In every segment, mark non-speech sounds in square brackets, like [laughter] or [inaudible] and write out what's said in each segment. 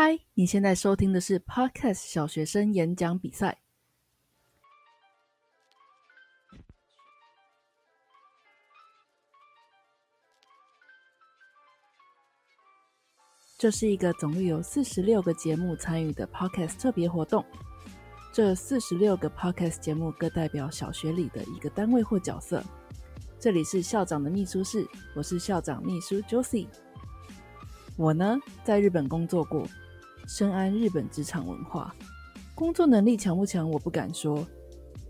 嗨，你现在收听的是 Podcast 小学生演讲比赛。这是一个总共有四十六个节目参与的 Podcast 特别活动。这四十六个 Podcast 节目各代表小学里的一个单位或角色。这里是校长的秘书室，我是校长秘书 Josie。我呢，在日本工作过，深谙日本职场文化。工作能力强不强，我不敢说，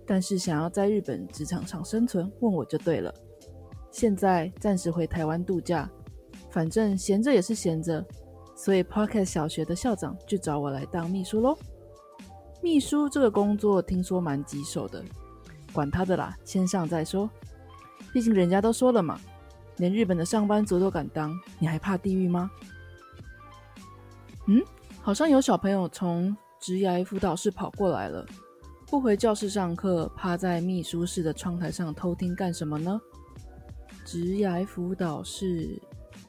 但是想要在日本职场上生存，问我就对了。现在暂时回台湾度假，反正闲着也是闲着。所以 Pocket 小学的校长就找我来当秘书喽。秘书这个工作听说蛮棘手的，管他的啦，先上再说。毕竟人家都说了嘛，连日本的上班族都敢当，你还怕地狱吗？嗯，好像有小朋友从职涯辅导室跑过来了，不回教室上课，趴在秘书室的窗台上偷听干什么呢？职涯辅导室，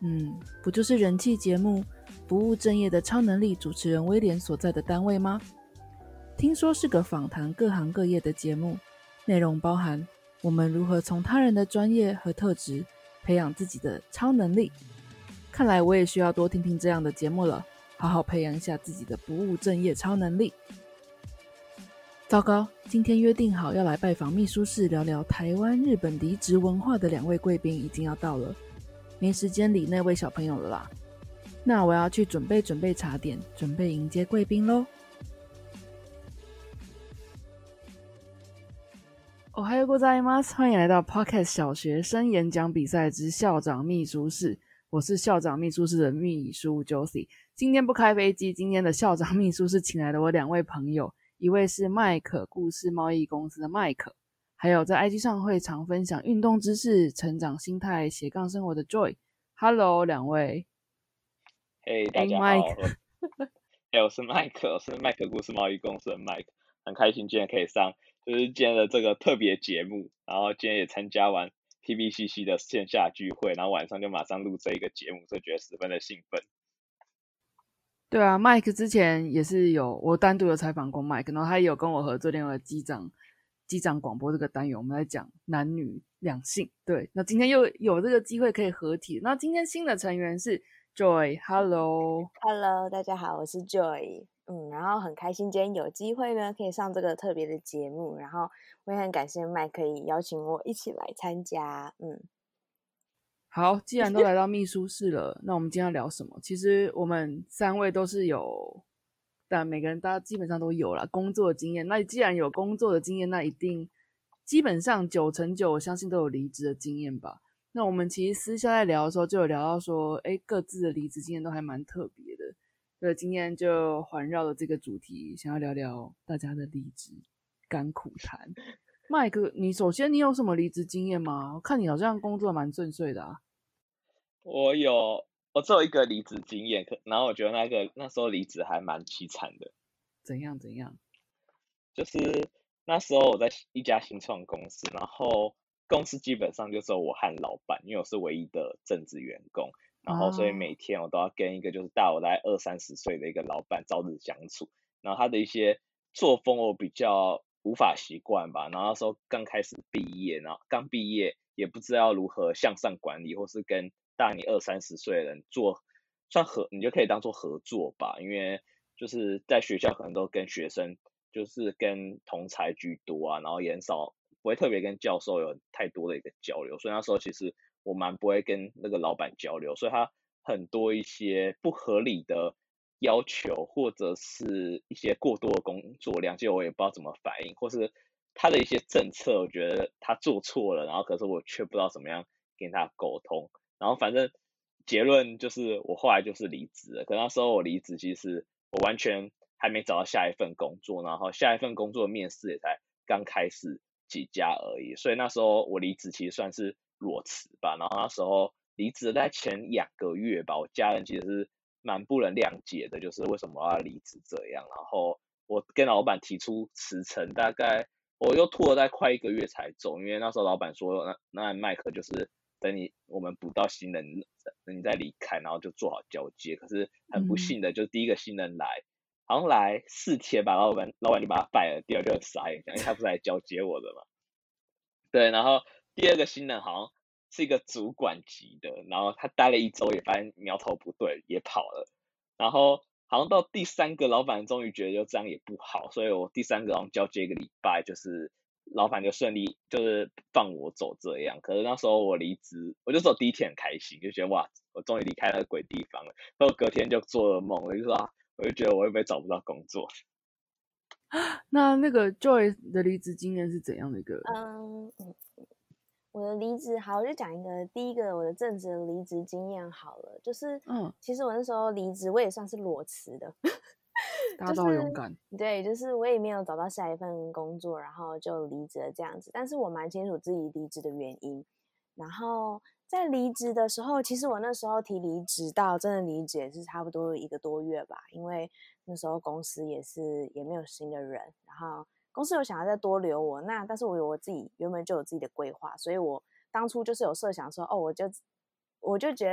嗯，不就是人气节目？不务正业的超能力主持人威廉所在的单位吗？听说是个访谈各行各业的节目，内容包含我们如何从他人的专业和特质培养自己的超能力。看来我也需要多听听这样的节目了，好好培养一下自己的不务正业超能力。糟糕，今天约定好要来拜访秘书室聊聊台湾日本离职文化的两位贵宾已经要到了，没时间理那位小朋友了啦。那我要去准备准备茶点，准备迎接贵宾喽。哦，还有ございます。欢迎来到 Podcast 小学生演讲比赛之校长秘书室。我是校长秘书室的秘书 Josie。 今天不开飞机，今天的校长秘书是请来了我两位朋友，一位是麦可故事贸易公司的麦克，还有在 IG 上会常分享运动知识、成长心态、斜杠生活的 Joy。Hello，两位。嘿，大家好，[laughs] 哎，我是麦克，我是麦克故事贸易公司的麦克，很开心今天可以上，就是今天的这个特别节目，然后今天也参加完 PVC C 的线下聚会，然后晚上就马上录这一个节目，所以觉得十分的兴奋。对啊，麦克之前也是有我单独有采访过麦克，然后他也有跟我合作另外机长机长广播这个单元，我们在讲男女两性。对，那今天又有这个机会可以合体，那今天新的成员是。Joy，Hello，Hello，大家好，我是 Joy，嗯，然后很开心今天有机会呢，可以上这个特别的节目，然后我也很感谢麦可以邀请我一起来参加，嗯，好，既然都来到秘书室了，那我们今天要聊什么？其实我们三位都是有，但每个人大家基本上都有了工作经验，那既然有工作的经验，那一定基本上九成九，我相信都有离职的经验吧。那我们其实私下在聊的时候，就有聊到说，哎，各自的离职经验都还蛮特别的。所以，今天就环绕着这个主题，想要聊聊大家的离职甘苦谈。麦克，你首先你有什么离职经验吗？我看你好像工作蛮顺遂的啊。我有，我只有一个离职经验，可然后我觉得那个那时候离职还蛮凄惨的。怎样怎样？就是那时候我在一家新创公司，然后。公司基本上就只有我和老板，因为我是唯一的正职员工，然后所以每天我都要跟一个就是大我大概二三十岁的一个老板朝日相处，然后他的一些作风我比较无法习惯吧，然后那时候刚开始毕业，然后刚毕业也不知道如何向上管理，或是跟大你二三十岁的人做算合，你就可以当做合作吧，因为就是在学校可能都跟学生就是跟同才居多啊，然后也少。不会特别跟教授有太多的一个交流，所以那时候其实我蛮不会跟那个老板交流，所以他很多一些不合理的要求或者是一些过多的工作量，就我也不知道怎么反应，或是他的一些政策，我觉得他做错了，然后可是我却不知道怎么样跟他沟通，然后反正结论就是我后来就是离职了，可那时候我离职其实我完全还没找到下一份工作，然后下一份工作面试也才刚开始。几家而已，所以那时候我离职其实算是裸辞吧。然后那时候离职在前两个月吧，我家人其实是蛮不能谅解的，就是为什么要离职这样。然后我跟老板提出辞呈，大概我又拖了在快一个月才走，因为那时候老板说那那麦克就是等你我们补到新人，等你再离开，然后就做好交接。可是很不幸的，就是第一个新人来，好像来四天吧，老板老板就把他拜了，第二就很傻眼，因为他不是来交接我的嘛。对，然后第二个新人好像是一个主管级的，然后他待了一周也发现苗头不对，也跑了。然后好像到第三个老板终于觉得就这样也不好，所以我第三个好像交接一个礼拜，就是老板就顺利就是放我走这样。可是那时候我离职，我就走第一天很开心，就觉得哇，我终于离开那个鬼地方了。然后隔天就做噩梦，我就说啊，我就觉得我会不会找不到工作？[gasps] 那那个 Joy 的离职经验是怎样的一个？嗯嗯，我的离职好，我就讲一个第一个我的正职离职经验好了，就是嗯，其实我那时候离职我也算是裸辞的，[laughs] 大家都好勇敢。对，就是我也没有找到下一份工作，然后就离职了这样子。但是我蛮清楚自己离职的原因，然后在离职的时候，其实我那时候提离职到真的离职也是差不多一个多月吧，因为。那时候公司也是也没有新的人，然后公司有想要再多留我，那但是我有我自己原本就有自己的规划，所以我当初就是有设想说，哦，我就我就觉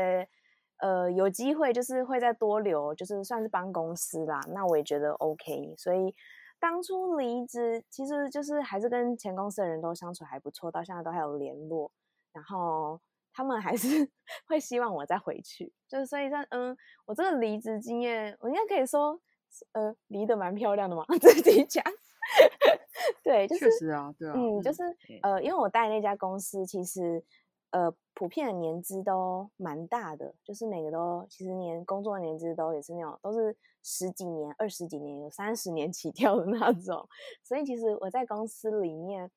得，呃，有机会就是会再多留，就是算是帮公司啦，那我也觉得 OK，所以当初离职其实就是还是跟前公司的人都相处还不错，到现在都还有联络，然后他们还是 [laughs] 会希望我再回去，就是所以说，嗯，我这个离职经验，我应该可以说。呃，离得蛮漂亮的嘛，[laughs] 自己讲。[laughs] 对，就是确实啊，对啊，嗯，就是呃，因为我带那家公司，其实呃，普遍的年资都蛮大的，就是每个都其实年工作年资都也是那种都是十几年、二十几年、有三十年起跳的那种。所以其实我在公司里面，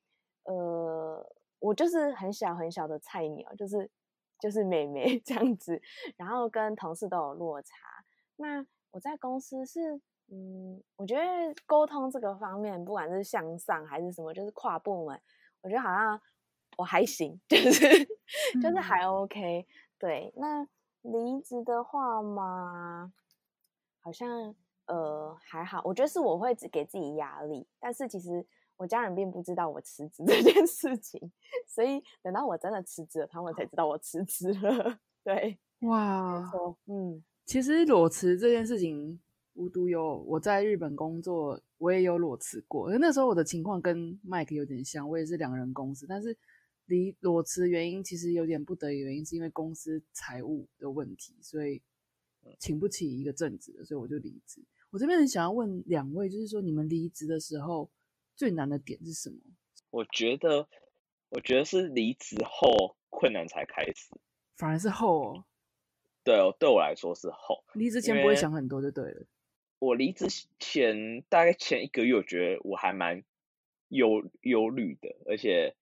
呃，我就是很小很小的菜鸟，就是就是美眉 [laughs] 这样子，然后跟同事都有落差。那我在公司是。嗯，我觉得沟通这个方面，不管是向上还是什么，就是跨部门，我觉得好像我还行，[laughs] 就是就是还 OK。对，那离职的话嘛，好像呃还好。我觉得是我会给自己压力，但是其实我家人并不知道我辞职这件事情，所以等到我真的辞职了，他们才知道我辞职了。[laughs] 对，哇，嗯，其实裸辞这件事情。无独有，我在日本工作，我也有裸辞过。那时候我的情况跟 Mike 有点像，我也是两人公司，但是离裸辞原因其实有点不得已，原因是因为公司财务的问题，所以请不起一个正职的，所以我就离职。我这边很想要问两位，就是说你们离职的时候最难的点是什么？我觉得，我觉得是离职后困难才开始，反而是后哦。对哦，对我来说是后。离职前不会想很多就对了。我离职前大概前一个月，我觉得我还蛮忧忧虑的，而且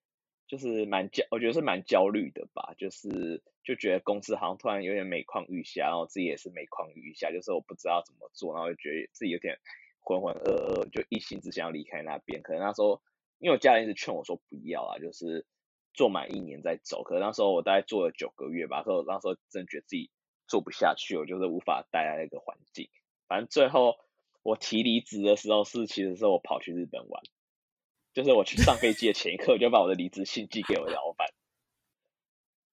就是蛮焦，我觉得是蛮焦虑的吧。就是就觉得公司好像突然有点每况愈下，然后自己也是每况愈下，就是我不知道怎么做，然后就觉得自己有点浑浑噩噩，就一心只想要离开那边。可能那时候因为我家人一直劝我说不要啊，就是做满一年再走。可能那时候我大概做了九个月吧，所以我那时候真觉得自己做不下去，我就是无法待在那个环境。反正最后我提离职的时候是，其实是我跑去日本玩，就是我去上飞机的前一刻，就把我的离职信寄给我的老板。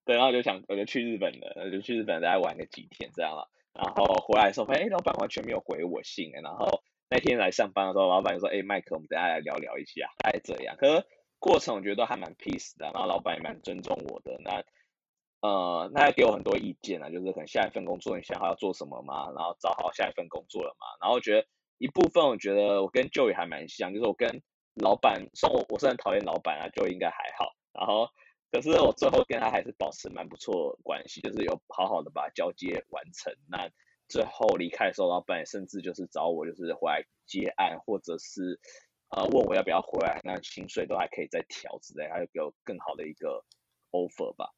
对，然后我就想，我就去日本了，就去日本再玩个几天这样了。然后回来的时候，哎，老板完全没有回我信。然后那天来上班的时候，老板就说：“哎，麦克，我们等下来聊聊一下。”还这样。可是过程我觉得都还蛮 peace 的，然后老板也蛮尊重我的。那呃，那给我很多意见啊，就是可能下一份工作你想好要做什么嘛？然后找好下一份工作了嘛？然后我觉得一部分我觉得我跟 Joey 还蛮像，就是我跟老板，虽然我我是很讨厌老板啊，Joey 应该还好。然后可是我最后跟他还是保持蛮不错关系，就是有好好的把交接完成。那最后离开的时候，老板甚至就是找我就是回来接案，或者是呃问我要不要回来，那薪水都还可以再调之类，还有给我更好的一个 offer 吧。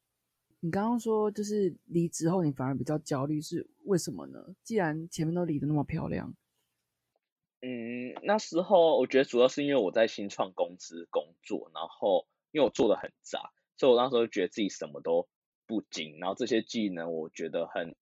你刚刚说就是离职后你反而比较焦虑，是为什么呢？既然前面都离得那么漂亮。嗯，那时候我觉得主要是因为我在新创公司工作，然后因为我做的很杂，所以我那时候觉得自己什么都不精，然后这些技能我觉得很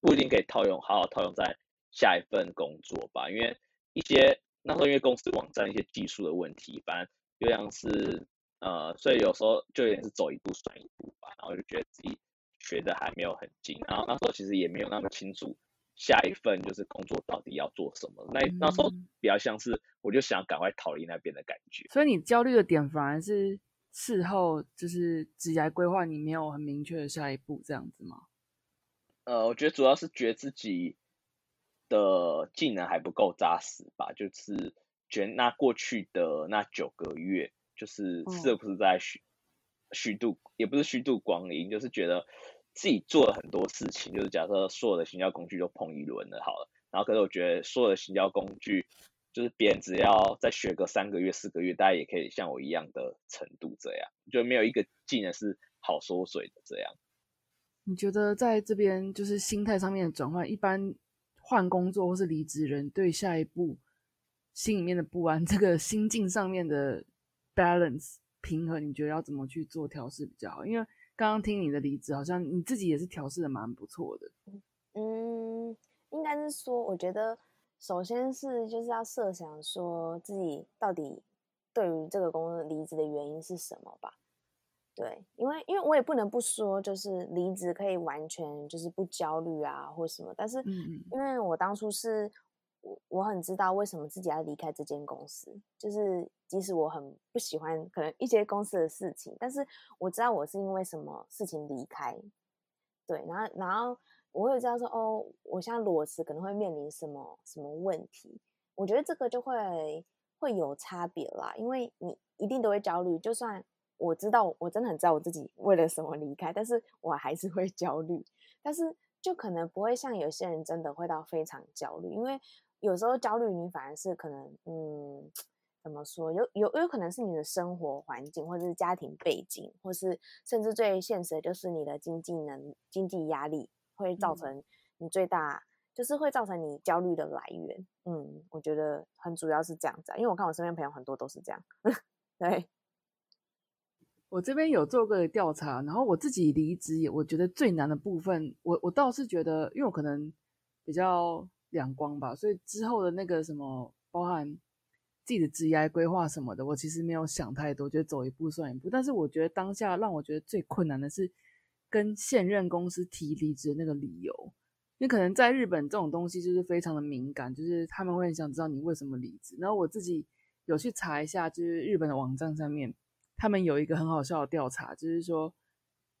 不一定可以套用，好好套用在下一份工作吧。因为一些那时候因为公司网站一些技术的问题，反正就像是呃，所以有时候就有点是走一步算一步吧，然后就觉得自己学的还没有很精，然后那时候其实也没有那么清楚下一份就是工作到底要做什么，那那时候比较像是我就想赶快逃离那边的感觉。所以你焦虑的点反而是事后就是职业规划，你没有很明确的下一步这样子吗？呃，我觉得主要是觉得自己的技能还不够扎实吧，就是觉得那过去的那九个月。就是是不是在虚虚度，也不是虚度光阴，就是觉得自己做了很多事情。就是假设所有的行销工具都碰一轮了，好了，然后可是我觉得所有的行销工具，就是别人只要再学个三个月、四个月，大家也可以像我一样的程度这样，就没有一个技能是好缩水的这样。你觉得在这边就是心态上面的转换，一般换工作或是离职人对下一步心里面的不安，这个心境上面的。Balance 平衡，你觉得要怎么去做调试比较好？因为刚刚听你的例子，好像你自己也是调试的蛮不错的。嗯，应该是说，我觉得首先是就是要设想说自己到底对于这个工作离职的原因是什么吧。对，因为因为我也不能不说，就是离职可以完全就是不焦虑啊，或什么。但是，因为我当初是。我我很知道为什么自己要离开这间公司，就是即使我很不喜欢可能一些公司的事情，但是我知道我是因为什么事情离开，对，然后然后我会知道说哦，我现在裸辞可能会面临什么什么问题，我觉得这个就会会有差别啦，因为你一定都会焦虑，就算我知道我真的很知道我自己为了什么离开，但是我还是会焦虑，但是就可能不会像有些人真的会到非常焦虑，因为。有时候焦虑，你反而是可能，嗯，怎么说？有有有可能是你的生活环境，或者是家庭背景，或是甚至最现实的就是你的经济能经济压力，会造成你最大，就是会造成你焦虑的来源。嗯，我觉得很主要是这样子，因为我看我身边朋友很多都是这样。[laughs] 对，我这边有做过调查，然后我自己离职也，我觉得最难的部分，我我倒是觉得，因为我可能比较。两光吧，所以之后的那个什么，包含自己的职业规划什么的，我其实没有想太多，觉得走一步算一步。但是我觉得当下让我觉得最困难的是跟现任公司提离职的那个理由，因为可能在日本这种东西就是非常的敏感，就是他们会很想知道你为什么离职。然后我自己有去查一下，就是日本的网站上面，他们有一个很好笑的调查，就是说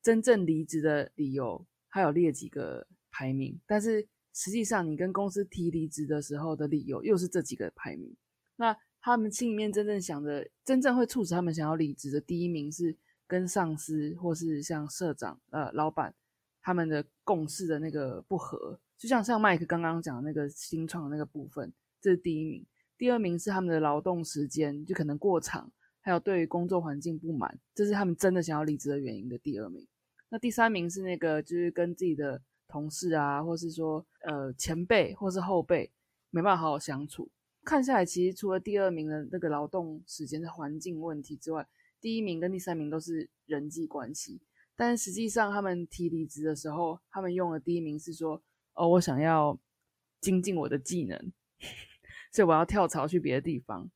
真正离职的理由，还有列几个排名，但是。实际上，你跟公司提离职的时候的理由又是这几个排名。那他们心里面真正想的，真正会促使他们想要离职的第一名是跟上司或是像社长、呃老板他们的共事的那个不合。就像像麦克刚刚讲的那个新创的那个部分，这是第一名。第二名是他们的劳动时间就可能过长，还有对于工作环境不满，这是他们真的想要离职的原因的第二名。那第三名是那个就是跟自己的。同事啊，或是说呃前辈或是后辈，没办法好好相处。看下来，其实除了第二名的那个劳动时间的环境问题之外，第一名跟第三名都是人际关系。但实际上，他们提离职的时候，他们用的第一名是说：“哦，我想要精进我的技能，[laughs] 所以我要跳槽去别的地方。”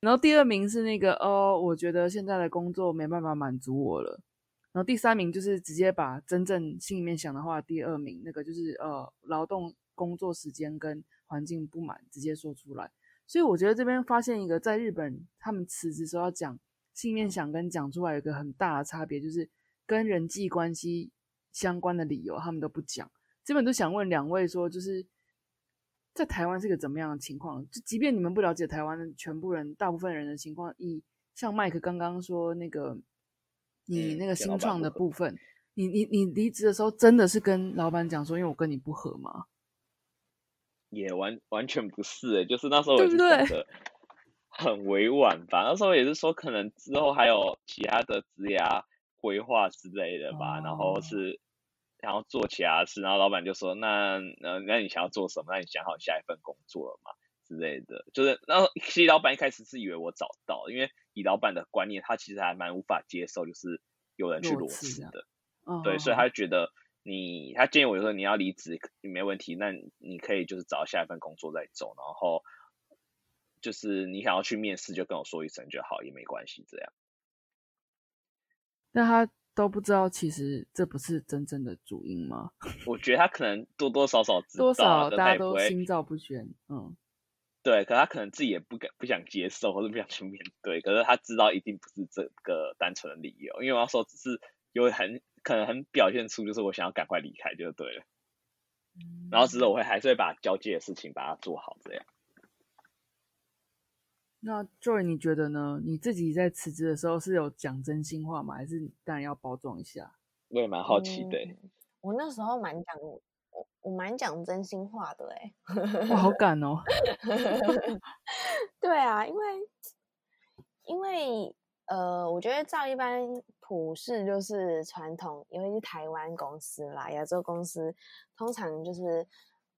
然后第二名是那个：“哦，我觉得现在的工作没办法满足我了。”然后第三名就是直接把真正心里面想的话，第二名那个就是呃劳动工作时间跟环境不满直接说出来。所以我觉得这边发现一个在日本他们辞职时候要讲心里面想跟讲出来有一个很大的差别，就是跟人际关系相关的理由他们都不讲。这本都想问两位说，就是在台湾是个怎么样的情况？就即便你们不了解台湾的全部人，大部分人的情况，以像麦克刚刚说那个。你那个新创的部分，你你你离职的时候真的是跟老板讲说，因为我跟你不合吗？也完完全不是诶，就是那时候我是讲的很委婉吧。那时候也是说，可能之后还有其他的职涯规划之类的吧。然后是然后做其他事，然后老板就说：“那那那你想要做什么？那你想好下一份工作了吗？”之类的，就是然后其实老板一开始是以为我找到，因为以老板的观念，他其实还蛮无法接受，就是有人去裸辞的，对，所以他觉得你，他建议我说你要离职没问题，那你可以就是找下一份工作再走，然后就是你想要去面试就跟我说一声就好，也没关系这样。但他都不知道，其实这不是真正的主因吗？我觉得他可能多多少少知道，多少大家都心照不宣。嗯，对，可他可能自己也不敢不想接受，或者不想去面对。可是他知道一定不是这个单纯的理由，因为我要说只是有很可能很表现出就是我想要赶快离开就对了。然后只是我会还是会把交接的事情把它做好，这样。那 Joy，你觉得呢？你自己在辞职的时候是有讲真心话吗？还是当然要包装一下？我也蛮好奇的、嗯我那时候蛮讲，我我蛮讲真心话的哎、哇，好敢哦！[laughs] [laughs] 对啊，因为因为呃，我觉得照一般普世就是传统，因为是台湾公司啦，亚洲公司，通常就是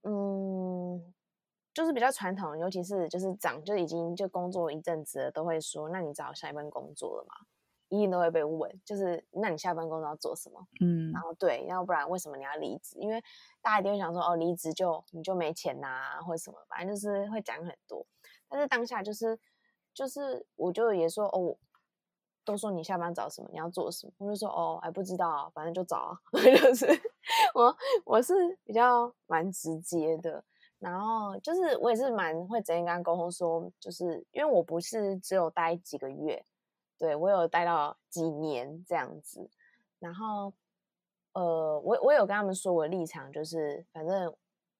嗯，就是比较传统，尤其是就是长就已经就工作一阵子了，都会说，那你找下一份工作了吗？一定都会被问，就是那你下班工作要做什么？嗯然，后对，要不然为什么你要离职？因为大家一定会想说，哦，离职就你就没钱呐、或者什么，反正就是会讲很多。但是当下就是就是，我就也说，哦，都说你下班找什么，你要做什么，我就说，哦，还不知道啊，反正就找啊，[laughs] 就是我我是比较蛮直接的。然后就是我也是蛮会直接跟他沟通说，就是因为我不是只有待几个月，对我有待到几年这样子，然后呃，我我有跟他们说我的立场，就是反正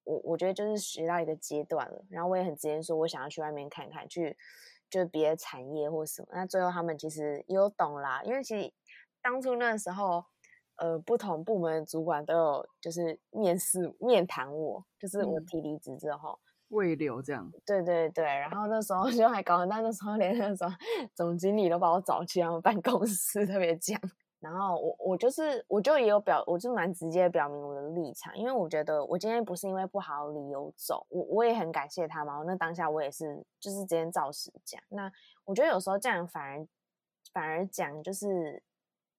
我我觉得就是学到一个阶段了，然后我也很直接说我想要去外面看看，去就是别的产业或什么。那最后他们其实也有懂啦，因为其实当初那时候。呃，不同部门的主管都有就是面试面谈我，就是我嗯提离职之后，未留这样。对对对，然后那时候 [laughs] 就还搞但，那时候连那种总经理都把我找去他们办公室特别讲。然后我我就是我就也有表，我就蛮直接表明我的立场，因为我觉得我今天不是因为不好理由走，我我也很感谢他嘛。那当下我也是就是直接照实讲。那我觉得有时候这样反而反而讲就是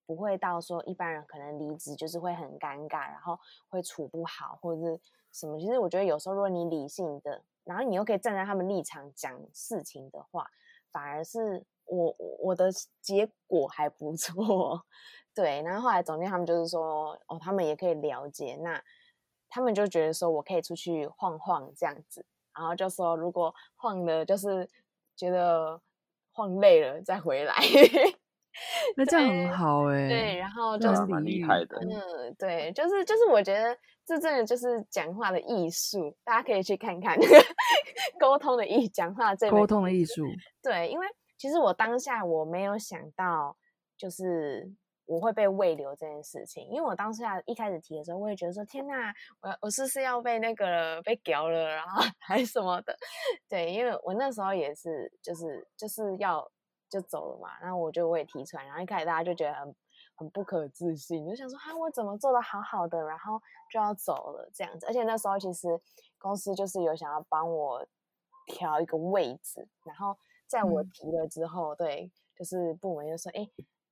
不会到说一般人可能离职就是会很尴尬，然后会处不好或者是什么。其实我觉得有时候如果你理性的，然后你又可以站在他们立场讲事情的话，反而是我我的结果还不错。[laughs] 对，然后后来总监他们就是说，哦，他们也可以了解，那他们就觉得说我可以出去晃晃这样子，然后就说如果晃的就是觉得晃累了再回来。[laughs] 那这样很好哎、对，然后就是蛮厉害的嗯，对，就是就是，我觉得这真的就是讲话的艺术，大家可以去看看 [laughs] 沟通的艺，讲话这沟通的艺术。对，因为其实我当下我没有想到，就是我会被喂流这件事情，因为我当下一开始提的时候，我也觉得说，天呐，我我是不是要被那个了被屌了，然后 [laughs] 还是什么的？对，因为我那时候也是，就是就是要就走了嘛，然后我就我也提出来，然后一开始大家就觉得很很不可置信，就想说，啊，我怎么做的好好的，然后就要走了这样子，而且那时候其实公司就是有想要帮我调一个位置，然后在我嗯。提了之后，对，就是部门就说，哎，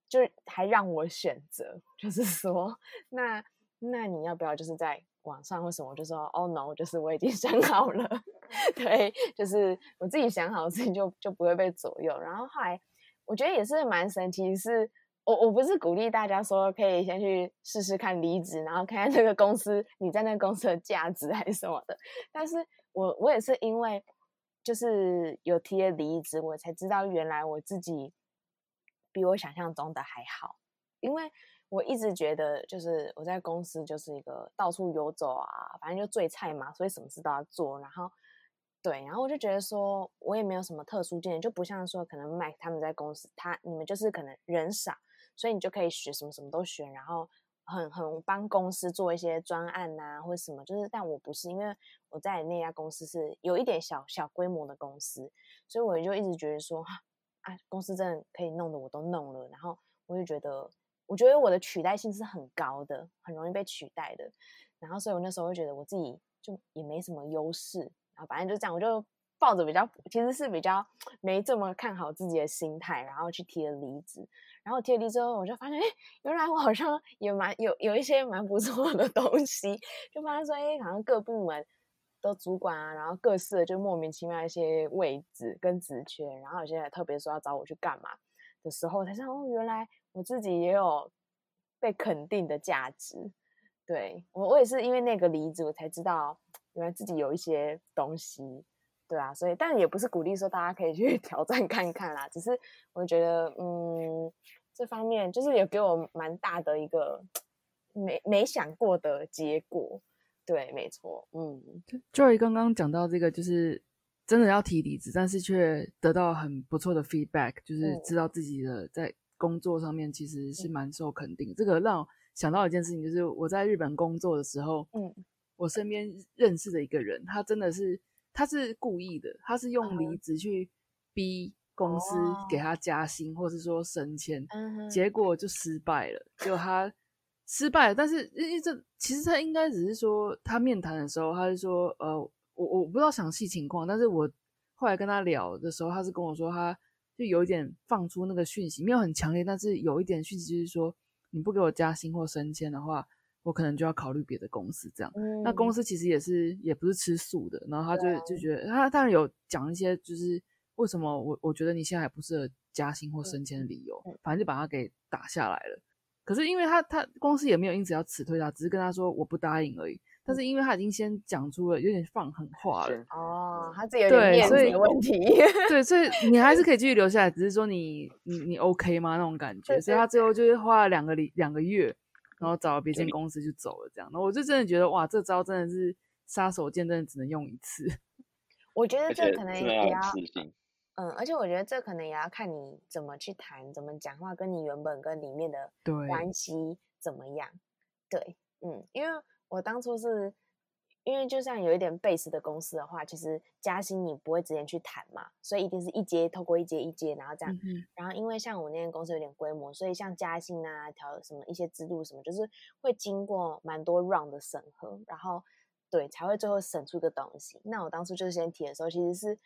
就是还让我选择，就是说，那那你要不要就是在网上或什么，我就说，哦 no，就是我已经 [laughs] 想好了，[laughs] 对，就是我自己想好，的事情就就不会被左右。然后后来我觉得也是蛮神奇，是我我不是鼓励大家说可以先去试试看离职，然后看看这个公司你在那个公司的价值还是什么的，但是我我也是因为就是有提了离职，我才知道原来我自己比我想象中的还好，因为我一直觉得就是我在公司就是一个到处游走啊，反正就最菜嘛，所以什么事都要做，然后。对，然后我就觉得说，我也没有什么特殊经验，就不像说可能 Mike 他们在公司，他你们就是可能人少，所以你就可以学什么什么都学，然后很很帮公司做一些专案呐、或者什么。就是，但我不是，因为我在那家公司是有一点小小规模的公司，所以我就一直觉得说，啊，公司真的可以弄的我都弄了，然后我就觉得，我觉得我的取代性是很高的，很容易被取代的。然后，所以我那时候会觉得我自己就也没什么优势。然后反正就这样，我就抱着比较其实是比较没这么看好自己的心态，然后去提了离职。然后提了离职之后，我就发现，哎，原来我好像也蛮有有一些蛮不错的东西，就发现说，哎，好像各部门都主管啊，然后各式的就莫名其妙一些位置跟职缺，然后有些还特别说要找我去干嘛。的时候，才知道哦，原来我自己也有被肯定的价值。对我，我也是因为那个离职，我才知道原来自己有一些东西。对啊，所以但也不是鼓励说大家可以去 [laughs] 挑战看看啦，只是我觉得，嗯，这方面就是也给我蛮大的一个没没想过的结果。对，没错，嗯，Joy 刚刚讲到这个，就是真的要提离职，但是却得到很不错的 feedback，就是知道自己的在工作上面其实是蛮受肯定。这个让我想到一件事情，就是我在日本工作的时候，嗯，我身边认识的一个人，他真的是。他是故意的，他是用离职去逼公司给他加薪，或是说升迁，结果就失败了。就他失败了，但是因为这其实他应该只是说，他面谈的时候，他是说，呃，我我不知道详细情况，但是我后来跟他聊的时候，他是跟我说，他就有一点放出那个讯息，没有很强烈，但是有一点讯息就是说，你不给我加薪或升迁的话。我可能就要考虑别的公司，这样。那公司其实也是，也不是吃素的。然后他就就觉得，他当然有讲一些，就是为什么我我觉得你现在还不适合加薪或升迁的理由，反正就把他给打下来了。可是因为他他公司也没有因此要辞退他，只是跟他说我不答应而已。但是因为他已经先讲出了有点放狠话了，哦，他自己有点面子的问题。[laughs] 对，所以你还是可以继续留下来，只是说你你你 OK 吗？那种感觉。所以他最后就是花了两个礼两个月。然后找了别间公司就走了，这样。那我就真的觉得，哇，这招真的是杀手锏，真的只能用一次。[laughs] 我觉得这可能也要，嗯，而且我觉得这可能也要看你怎么去谈，怎么讲话，跟你原本跟里面的关系怎么样。对，嗯，因为我当初是。因为就像有一点 base 的公司的话，其实加薪你不会直接去谈嘛，所以一定是一阶透过一阶一阶，然后这样。然后因为像我那间公司有点规模，所以像加薪啊、调什么一些制度什么，就是会经过蛮多 round 的审核，然后对才会最后审出个东西。那我当初就是先提的时候，其实是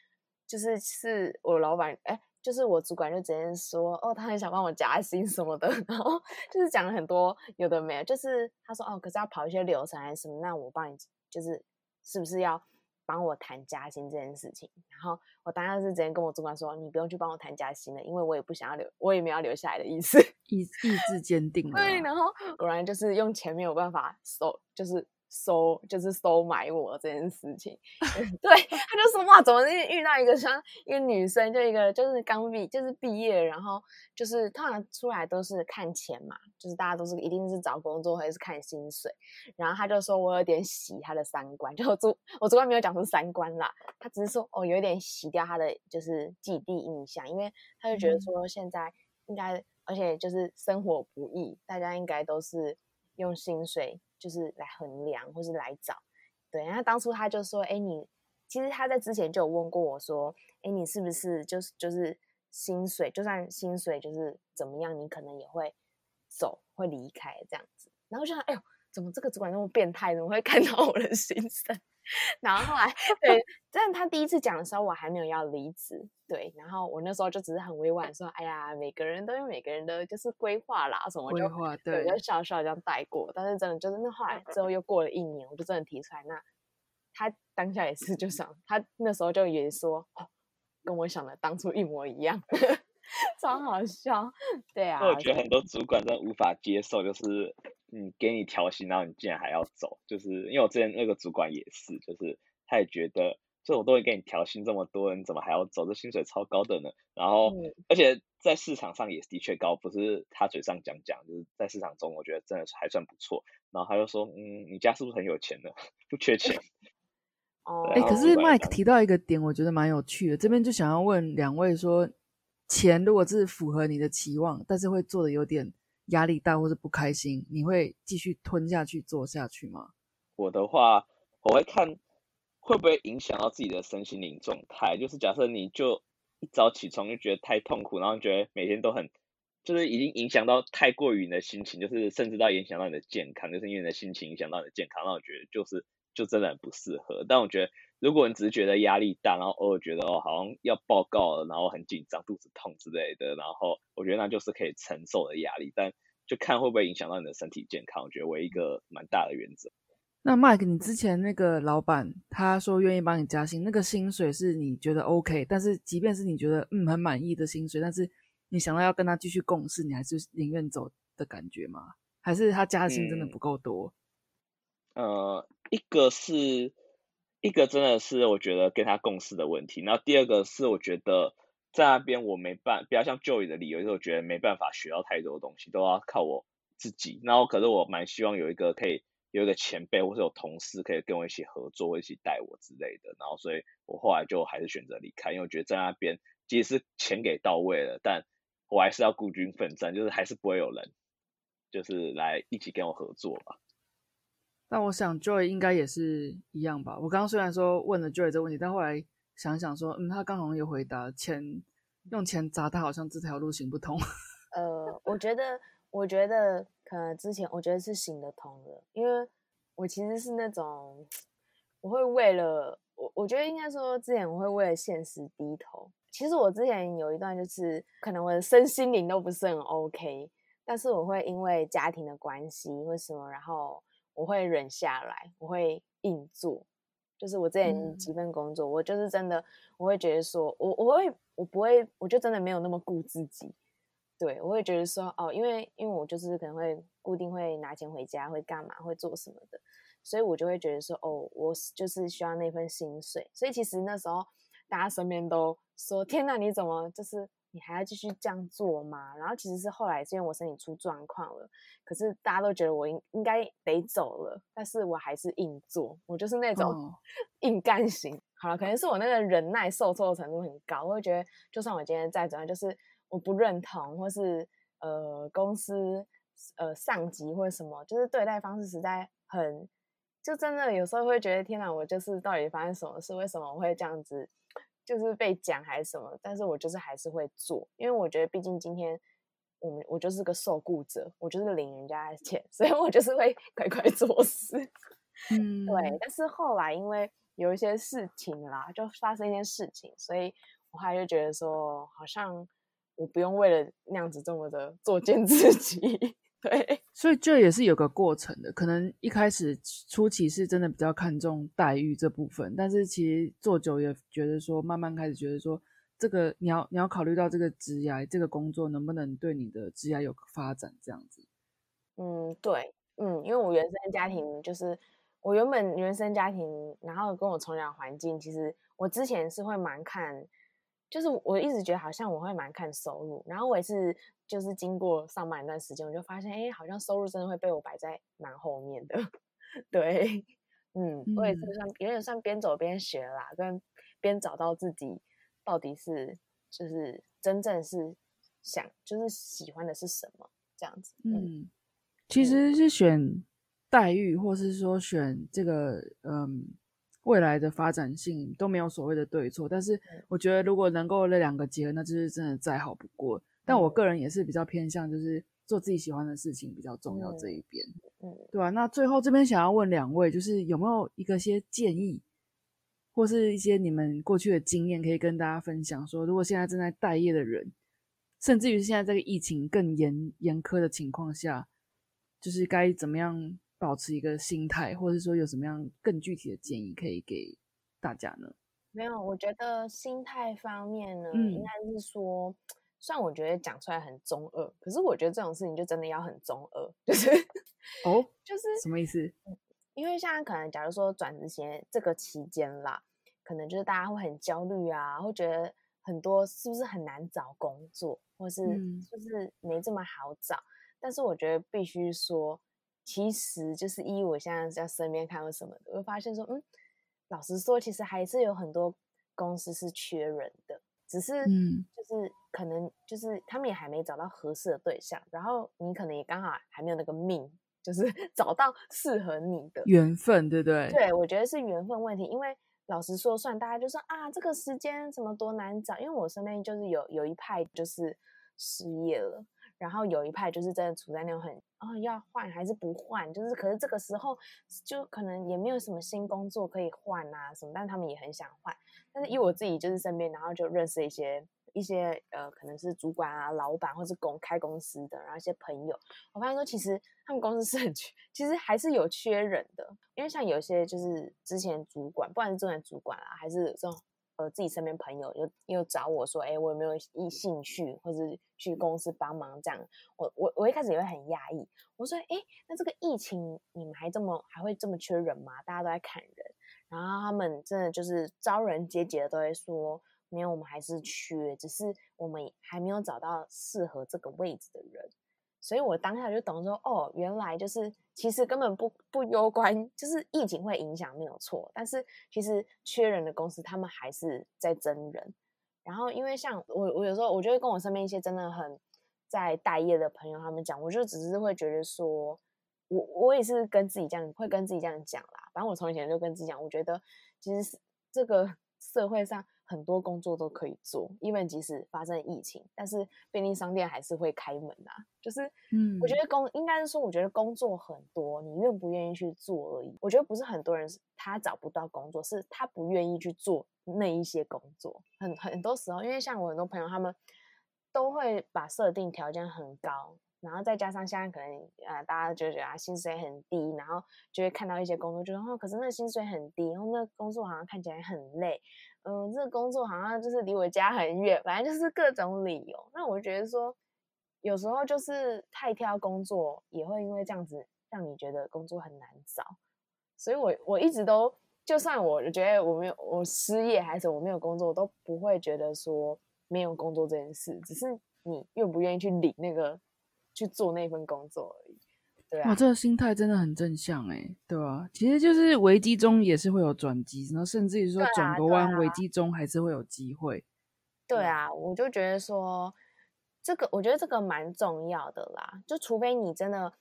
就是是我老板哎，就是我主管就直接说哦，他很想帮我加薪什么的，[laughs] 然后就是讲了很多有的没有，就是他说哦，可是要跑一些流程还是什么，那我帮你。就是是不是要帮我谈加薪这件事情？然后我当然是直接跟我主管说：“你不用去帮我谈加薪了，因为我也不想要留，我也没有留下来的意思。”意意志坚定。[laughs] 对，然后果然就是用钱没有办法收，就是。收就是收买我这件事情，[laughs] 对，他就说哇，怎么遇到一个像一个女生，就一个就是刚毕就是毕业，然后就是通常出来都是看钱嘛，就是大家都是一定是找工作或者是看薪水，然后他就说我有点洗他的三观，就主我主观没有讲出三观啦，他只是说哦有点洗掉他的就是既定印象，因为他就觉得说现在应该而且就是生活不易，大家应该都是用薪水。就是来衡量，或是来找，对。然后当初他就说：“哎，你其实他在之前就有问过我说，哎，你是不是就是就是薪水，就算薪水就是怎么样，你可能也会走，会离开这样子。”然后就想：“哎呦，怎么这个主管那么变态，怎么会看到我的心声？” [laughs] [laughs] 然后后来，[laughs] 对，但他第一次讲的时候，我还没有要离职，对。然后我那时候就只是很委婉说：“哎呀，每个人都有每个人的就是规划啦，什么规划，对，就笑笑这样带过。但是真的就是那后来之后又过了一年，我就真的提出来。那他当下也是就想，他那时候就也说，哦，跟我想的当初一模一样，[laughs] 超好笑。对啊，我觉得很多主管真的无法接受，就是。嗯，给你调薪，然后你竟然还要走，就是因为我之前那个主管也是，就是他也觉得，就我都会给你调薪这么多，你怎么还要走？这薪水超高的呢。然后，而且在市场上也的确高，不是他嘴上讲讲，就是在市场中，我觉得真的还算不错。然后他就说，嗯，你家是不是很有钱呢？[laughs] 不缺钱。[laughs] 哦，哎，可是 Mike 提到一个点，我觉得蛮有趣的，这边就想要问两位说，钱如果是符合你的期望，但是会做的有点。压力大或者不开心，你会继续吞下去做下去吗？我的话，我会看会不会影响到自己的身心灵状态。就是假设你就一早起床就觉得太痛苦，然后觉得每天都很，就是已经影响到太过于你的心情，就是甚至到影响到你的健康，就是因为你的心情影响到你的健康，那我觉得就是就真的很不适合。但我觉得。如果你只是觉得压力大，然后偶尔觉得哦好像要报告了，然后很紧张、肚子痛之类的，然后我觉得那就是可以承受的压力，但就看会不会影响到你的身体健康。我觉得为一个蛮大的原则。那 Mike，你之前那个老板他说愿意帮你加薪，那个薪水是你觉得 OK，但是即便是你觉得嗯很满意的薪水，但是你想到要跟他继续共事，你还是宁愿走的感觉吗？还是他加薪真的不够多？呃，一个是一个真的是我觉得跟他共事的问题，然后第二个是我觉得在那边我没办，比较像 Joy 的理由，就是我觉得没办法学到太多东西，都要靠我自己。然后可是我蛮希望有一个可以有一个前辈或是有同事可以跟我一起合作，一起带我之类的。然后所以我后来就还是选择离开，因为我觉得在那边即使钱给到位了，但我还是要孤军奋战，就是还是不会有人就是来一起跟我合作吧。但我想 Joy 应该也是一样吧。我刚刚虽然说问了 Joy 这个问题，但后来想想说，嗯，他刚好有回答，钱用钱砸他，好像这条路行不通。[laughs] 呃，我觉得，我觉得可能之前我觉得是行得通的，因为我其实是那种我会为了我，我觉得应该说之前我会为了现实低头。其实我之前有一段就是可能我的身心灵都不是很 OK，但是我会因为家庭的关系，为什么，然后。我会忍下来，我会硬做。就是我之前几份工作，我就是真的，我会觉得说，我我会我不会，我就真的没有那么顾自己。对我会觉得说，哦，因为因为我就是可能会固定会拿钱回家，会干嘛，会做什么的，所以我就会觉得说，哦，我就是需要那份薪水。所以其实那时候大家身边都说，天哪，你怎么就是？你还要继续这样做吗？然后其实是后来是因为我身体出状况了，可是大家都觉得我应应该得走了，但是我还是硬做，我就是那种 [laughs] 硬干型。好了，可能是我那个忍耐受挫的程度很高，我会觉得就算我今天再怎样，就是我不认同，或是呃公司呃上级或者什么，就是对待方式实在很，就真的有时候会觉得天哪，我就是到底发生什么事？为什么我会这样子？就是被讲还是什么，但是我就是还是会做，因为我觉得毕竟今天我们我就是个受雇者，我就是领人家的钱，所以我就是会乖乖做事。[laughs] 嗯，对。但是后来因为有一些事情啦，就发生一件事情，所以我还就觉得说，好像我不用为了那样子这么的作践自己。对，[laughs] 所以这也是有个过程的。可能一开始初期是真的比较看重待遇这部分，但是其实做久也觉得说，慢慢开始觉得说，这个你要你要考虑到这个职涯，这个工作能不能对你的职涯有发展这样子。嗯，对，嗯，因为我原生家庭就是我原本原生家庭，然后跟我从小环境，其实我之前是会蛮看。就是我一直觉得好像我会蛮看收入，然后我也是就是经过上班一段时间，我就发现哎，好像收入真的会被我摆在蛮后面的。[laughs] 对，嗯，我也是算有点算边走边学啦，跟边找到自己到底是就是真正是想就是喜欢的是什么这样子。嗯，其实是选待遇，或是说选这个嗯。未来的发展性都没有所谓的对错，但是我觉得如果能够那两个结合，那就是真的再好不过。但我个人也是比较偏向，就是做自己喜欢的事情比较重要这一边，嗯，对啊？那最后这边想要问两位，就是有没有一个些建议，或是一些你们过去的经验可以跟大家分享？说如果现在正在待业的人，甚至于现在这个疫情更严严苛的情况下，就是该怎么样？保持一个心态，或者说有什么样更具体的建议可以给大家呢？没有，我觉得心态方面呢，应该是说，虽然我觉得讲出来很中二，可是我觉得这种事情就真的要很中二，就是哦，[laughs] 就是什么意思？因为现在可能假如说转职前这个期间啦，可能就是大家会很焦虑啊，会觉得很多是不是很难找工作，或是就是没这么好找。但是我觉得必须说。其实就是依我现在在身边看到什么的，会发现说，嗯，老实说，其实还是有很多公司是缺人的，只是，嗯，就是可能就是他们也还没找到合适的对象，然后你可能也刚好还没有那个命，就是 [laughs] 找到适合你的缘分，对不对？对，我觉得是缘分问题，因为老实说，算大家就说啊，这个时间怎么多难找，因为我身边就是有有一派就是失业了。然后有一派就是真的处在那种很哦要换还是不换，就是可是这个时候就可能也没有什么新工作可以换啊什么，但他们也很想换。但是以我自己就是身边，然后就认识一些一些呃可能是主管啊、老板或是公开公司的，然后一些朋友，我发现说其实他们公司是很缺，其实还是有缺人的。因为像有些就是之前主管，不管是中年主管啊，还是这种呃自己身边朋友又又找我说，哎，我有没有意兴趣，或者去公司帮忙这样？我我我一开始也会很压抑，我说，哎，那这个疫情你们还这么还会这么缺人吗？大家都在砍人，然后他们真的就是招人接节的都会说，没有，我们还是缺，只是我们还没有找到适合这个位置的人。所以我当下就懂说，哦，原来就是其实根本不不攸关，就是疫情会影响没有错，但是其实缺人的公司他们还是在真人。然后因为像我我有时候我就会跟我身边一些真的很在待业的朋友他们讲，我就只是会觉得说，我我也是跟自己这样会跟自己这样讲啦。反正我从以前就跟自己讲，我觉得其实是这个 [laughs] 社会上。很多工作都可以做，因为即使发生疫情，但是便利商店还是会开门啊。就是，嗯，我觉得工应该是说，我觉得工作很多，你愿不愿意去做而已。我觉得不是很多人他找不到工作，是他不愿意去做那一些工作。很很多时候，因为像我很多朋友，他们都会把设定条件很高。然后再加上现在可能呃大家就觉得啊薪水很低，然后就会看到一些工作，就说哦，可是那薪水很低，然后那工作好像看起来很累，嗯，这个工作好像就是离我家很远，反正就是各种理由。那我觉得说，有时候就是太挑工作，也会因为这样子让你觉得工作很难找。所以我我一直都，就算我觉得我没有我失业还是我没有工作，我都不会觉得说没有工作这件事，只是你愿不愿意去领那个。去做那份工作而已，对啊，哇，这个心态真的很正向哎，对啊？其实就是危机中也是会有转机，然后甚至于说转个弯，危机中还是会有机会。对啊，我就觉得说这个，我觉得这个蛮重要的啦。就除非你真的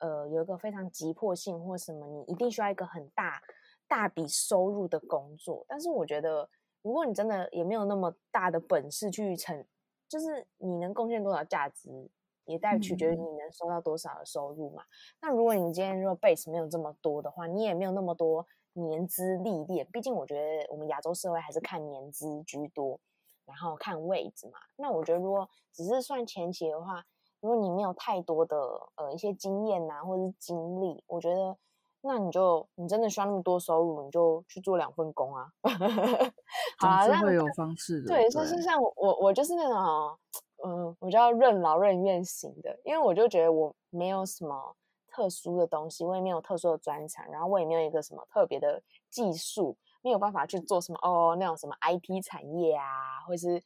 呃有一个非常急迫性或什么，你一定需要一个很大大笔收入的工作。但是我觉得，如果你真的也没有那么大的本事去成，就是你能贡献多少价值？也在取决于你能收到多少的收入嘛。那如果你今天如果 base 没有这么多的话，你也没有那么多年资历练。毕竟我觉得我们亚洲社会还是看年资居多，然后看位置嘛。那我觉得如果只是算前期的话，如果你没有太多的呃一些经验呐，或者是经历，我觉得那你就你真的需要那么多收入，你就去做两份工啊。[laughs] 好啊，那会有方式的。对，就是像我我就是那种。嗯，我叫任劳任怨型的，因为我就觉得我没有什么特殊的东西，我也没有特殊的专长，然后我也没有一个什么特别的技术，没有办法去做什么哦那种什么 IT 产业啊，或是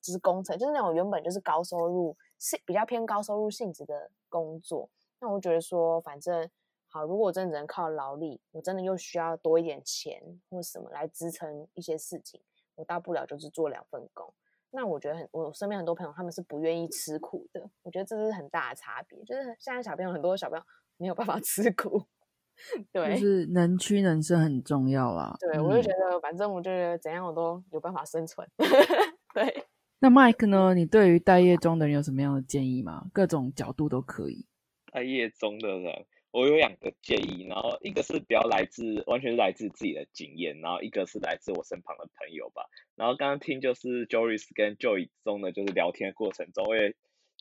就是工程，就是那种原本就是高收入是比较偏高收入性质的工作。那我觉得说，反正好，如果我真的只能靠劳力，我真的又需要多一点钱或什么来支撑一些事情，我大不了就是做两份工。那我觉得很，我身边很多朋友他们是不愿意吃苦的，我觉得这是很大的差别。就是现在小朋友很多小朋友没有办法 [laughs] 吃苦，对，就是能屈能伸很重要啦。对，我就觉得反正我就觉得怎样我都有办法生存。[laughs] 对，那 Mike 呢？你对于待业中的人有什么样的建议吗？各种角度都可以。待业中的人。我有两个建议，然后一个是比较来自完全是来自自己的经验，然后一个是来自我身旁的朋友吧。然后刚刚听就是 Joris 跟 Joy 中的就是聊天过程中，我也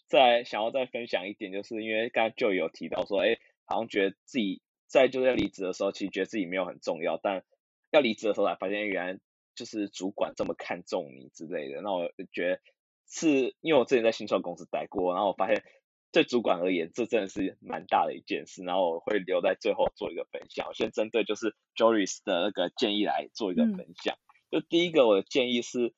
在想要再分享一点，就是因为刚刚 Joy 有提到说，哎，好像觉得自己在就是要离职的时候，其实觉得自己没有很重要，但要离职的时候才发现原来就是主管这么看重你之类的。那我觉得是因为我之前在新创公司待过，然后我发现。对主管而言，这真的是蛮大的一件事。然后我会留在最后做一个分享。我先针对就是 Joris 的那个建议来做一个分享。就第一个，我的建议是，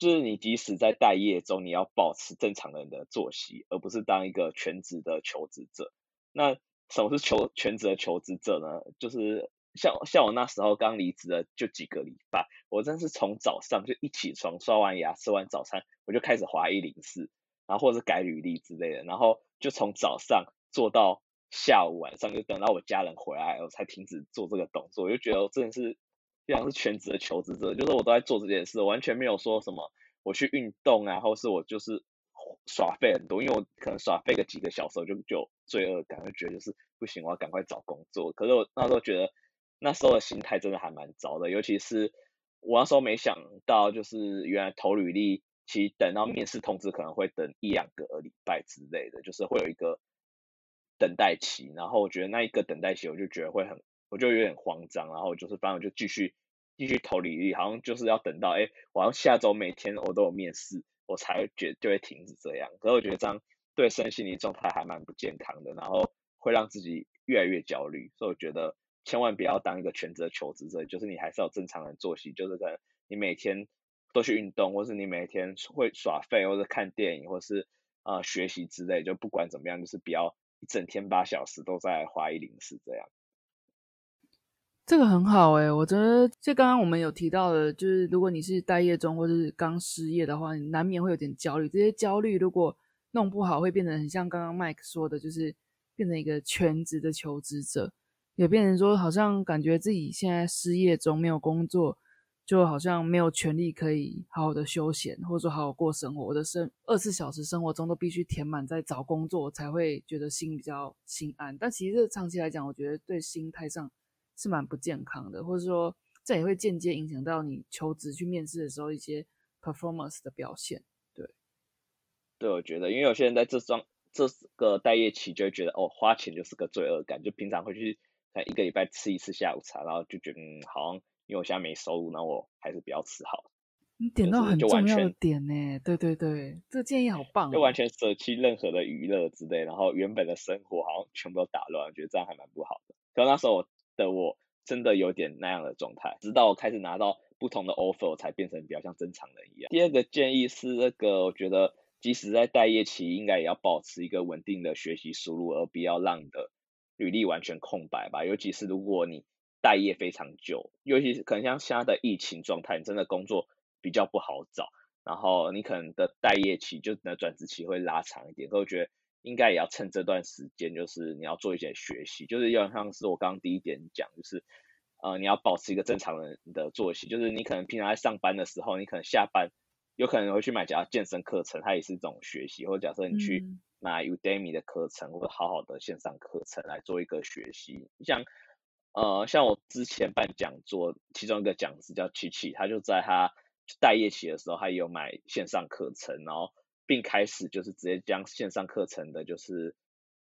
就是你即使在待业中，你要保持正常人的作息，而不是当一个全职的求职者。那什么是求全职的求职者呢？就是像像我那时候刚离职的就几个礼拜，我真是从早上就一起床，刷完牙，吃完早餐，我就开始划一零四。然后或者是改履历之类的，然后就从早上做到下午晚上，就等到我家人回来我才停止做这个动作。我就觉得我真的是非常是全职的求职者，就是我都在做这件事，完全没有说什么我去运动啊，或是我就是耍废很多，因为我可能耍废个几个小时就就罪恶感，就觉得就是不行，我要赶快找工作。可是我那时候觉得那时候的心态真的还蛮糟的，尤其是我那时候没想到，就是原来投履历。其实等到面试通知可能会等一两个礼拜之类的，就是会有一个等待期。然后我觉得那一个等待期，我就觉得会很，我就有点慌张。然后就是反正我就继续继续投履历，好像就是要等到哎，我要下周每天我都有面试，我才觉就会停止这样。可是我觉得这样对身心灵状态还蛮不健康的，然后会让自己越来越焦虑。所以我觉得千万不要当一个全职求职者，就是你还是要正常的作息，就是可能你每天都去运动，或是你每天会耍废，或者看电影，或是呃学习之类，就不管怎么样，就是不要一整天八小时都在花一零四这样。这个很好哎，我觉得就刚刚我们有提到的，就是如果你是待业中或者是刚失业的话，你难免会有点焦虑。这些焦虑如果弄不好，会变得很像刚刚 Mike 说的，就是变成一个全职的求职者，也变成说好像感觉自己现在失业中没有工作，就好像没有权利可以好好的休闲，或者说好好过生活。我的生二十四小时生活中都必须填满在找工作，才会觉得心比较心安。但其实长期来讲，我觉得对心态上。是蛮不健康的，或者说这也会间接影响到你求职去面试的时候一些 performance 的表现。对，对，我觉得，因为有些人在这桩这个待业期就会觉得，哦，花钱就是个罪恶感，就平常会去一个礼拜吃一次下午茶，然后就觉得，嗯，好像因为我现在没收入，那我还是不要吃好。你点到很重要的点呢，对对对，这个建议好棒，就完全舍弃任何的娱乐之类，然后原本的生活好像全部都打乱，我觉得这样还蛮不好的。可那时候。的我真的有点那样的状态，直到我开始拿到不同的 offer，我才变成比较像正常人一样。第二个建议是，那个我觉得即使在待业期，应该也要保持一个稳定的学习输入，而不要让你的履历完全空白吧。尤其是如果你待业非常久，尤其是可能像现在的疫情状态，你真的工作比较不好找，然后你可能的待业期就的转职期会拉长一点。可我觉得。应该也要趁这段时间，就是你要做一些学习，就是有点像是我刚刚第一点讲，就是呃你要保持一个正常人的作息，就是你可能平常在上班的时候，你可能下班有可能会去买假健身课程，它也是一种学习，或者假设你去买 Udemy 的课程，或者好好的线上课程来做一个学习。像呃像我之前办讲座，其中一个讲师叫琪琪，他就在他待业期的时候，他也有买线上课程，然后。并开始就是直接将线上课程的，就是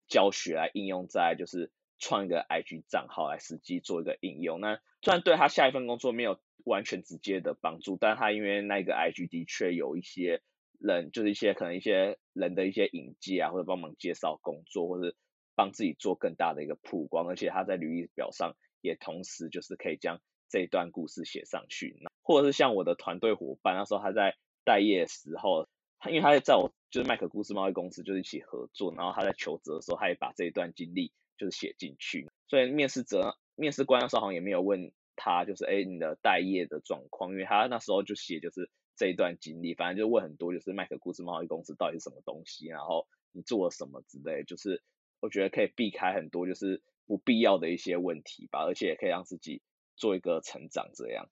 教学来应用在就是创一个 IG 账号来实际做一个应用。那虽然对他下一份工作没有完全直接的帮助，但他因为那个 IG 的确有一些人，就是一些可能一些人的一些引荐啊，或者帮忙介绍工作，或者帮自己做更大的一个曝光。而且他在履历表上也同时就是可以将这段故事写上去。或者是像我的团队伙伴，那时候他在待业时候。他因为他在我就是麦克故事贸易公司就是一起合作，然后他在求职的时候，他也把这一段经历就是写进去，所以面试者面试官那时候好像也没有问他就是哎你的待业的状况，因为他那时候就写就是这一段经历，反正就问很多就是麦克故事贸易公司到底是什么东西，然后你做了什么之类，就是我觉得可以避开很多就是不必要的一些问题吧，而且也可以让自己做一个成长这样。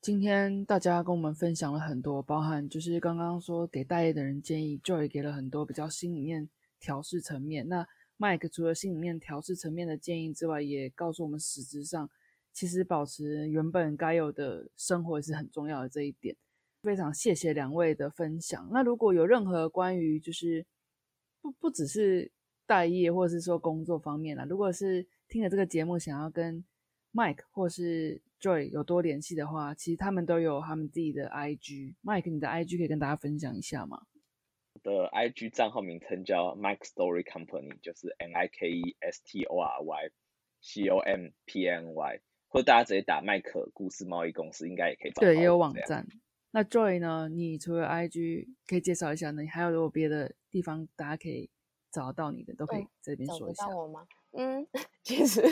今天大家跟我们分享了很多，包含就是刚刚说给待业的人建议，Joy 给了很多比较心里面调试层面。那 Mike 除了心里面调试层面的建议之外，也告诉我们实质上其实保持原本该有的生活是很重要的这一点。非常谢谢两位的分享。那如果有任何关于就是不不只是待业或者是说工作方面啦，如果是听了这个节目想要跟 Mike 或是 Joy 有多联系的话，其实他们都有他们自己的 IG。Mike，你的 IG 可以跟大家分享一下吗？的 IG 账号名称叫 Mike Story Company，就是 M I K E S T O R Y C O M P N Y，或者大家直接打麦克故事贸易公司，应该也可以找到。对，也有网站。那 Joy 呢？你除了 IG，可以介绍一下呢？你还有如果别的地方大家可以找到你的，都可以这边说一下。找我吗？嗯，[laughs] 其实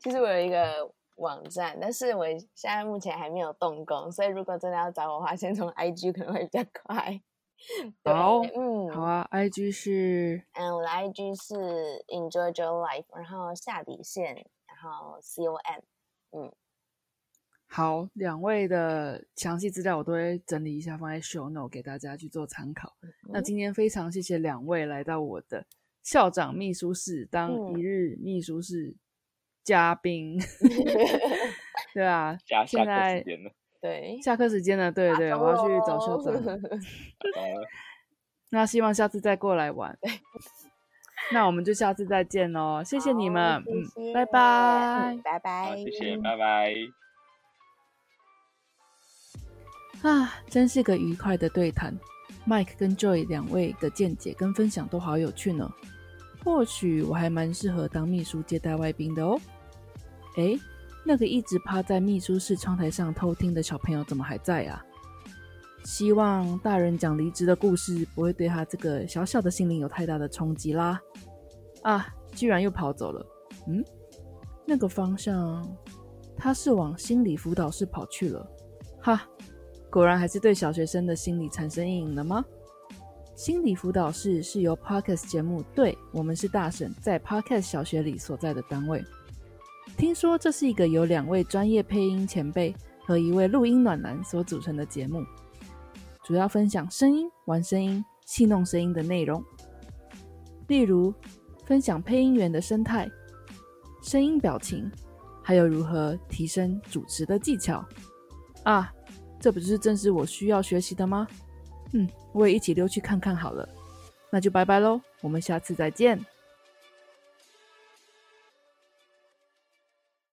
其实我有一个。网站，但是我现在目前还没有动工，所以如果真的要找我的话，先从 IG 可能会比较快。[laughs] 好，嗯，好啊，IG 是，嗯，我的 IG 是 Enjoy Your Life，然后下底线，然后 COM，嗯，好，两位的详细资料我都会整理一下，放在 Show Note 给大家去做参考。那今天非常谢谢两位来到我的校长秘书室当一日秘书室。嘉宾 [laughs] [laughs] 对啊，现在对下课时间了，对对，我要去找校长。[laughs] 那希望下次再过来玩。那我们就下次再见喽，谢谢你们，嗯，拜拜，拜拜，谢谢，拜拜。啊，真是个愉快的对谈。Mike 跟 Joy 两位的见解跟分享都好有趣呢。或许我还蛮适合当秘书接待外宾的哦。诶，那个一直趴在秘书室窗台上偷听的小朋友怎么还在啊？希望大人讲离职的故事不会对他这个小小的心灵有太大的冲击啦。啊，居然又跑走了。嗯，那个方向，他是往心理辅导室跑去了。哈。果然还是对小学生的心理产生阴影了吗？心理辅导室是由 Podcast 节目对我们是大婶在 Podcast 小学里所在的单位。听说这是一个由两位专业配音前辈和一位录音暖男所组成的节目，主要分享声音、玩声音、戏弄声音的内容，例如分享配音员的生态、声音表情，还有如何提升主持的技巧啊。这不是正是我需要学习的吗？嗯，我也一起溜去看看好了。那就拜拜喽，我们下次再见。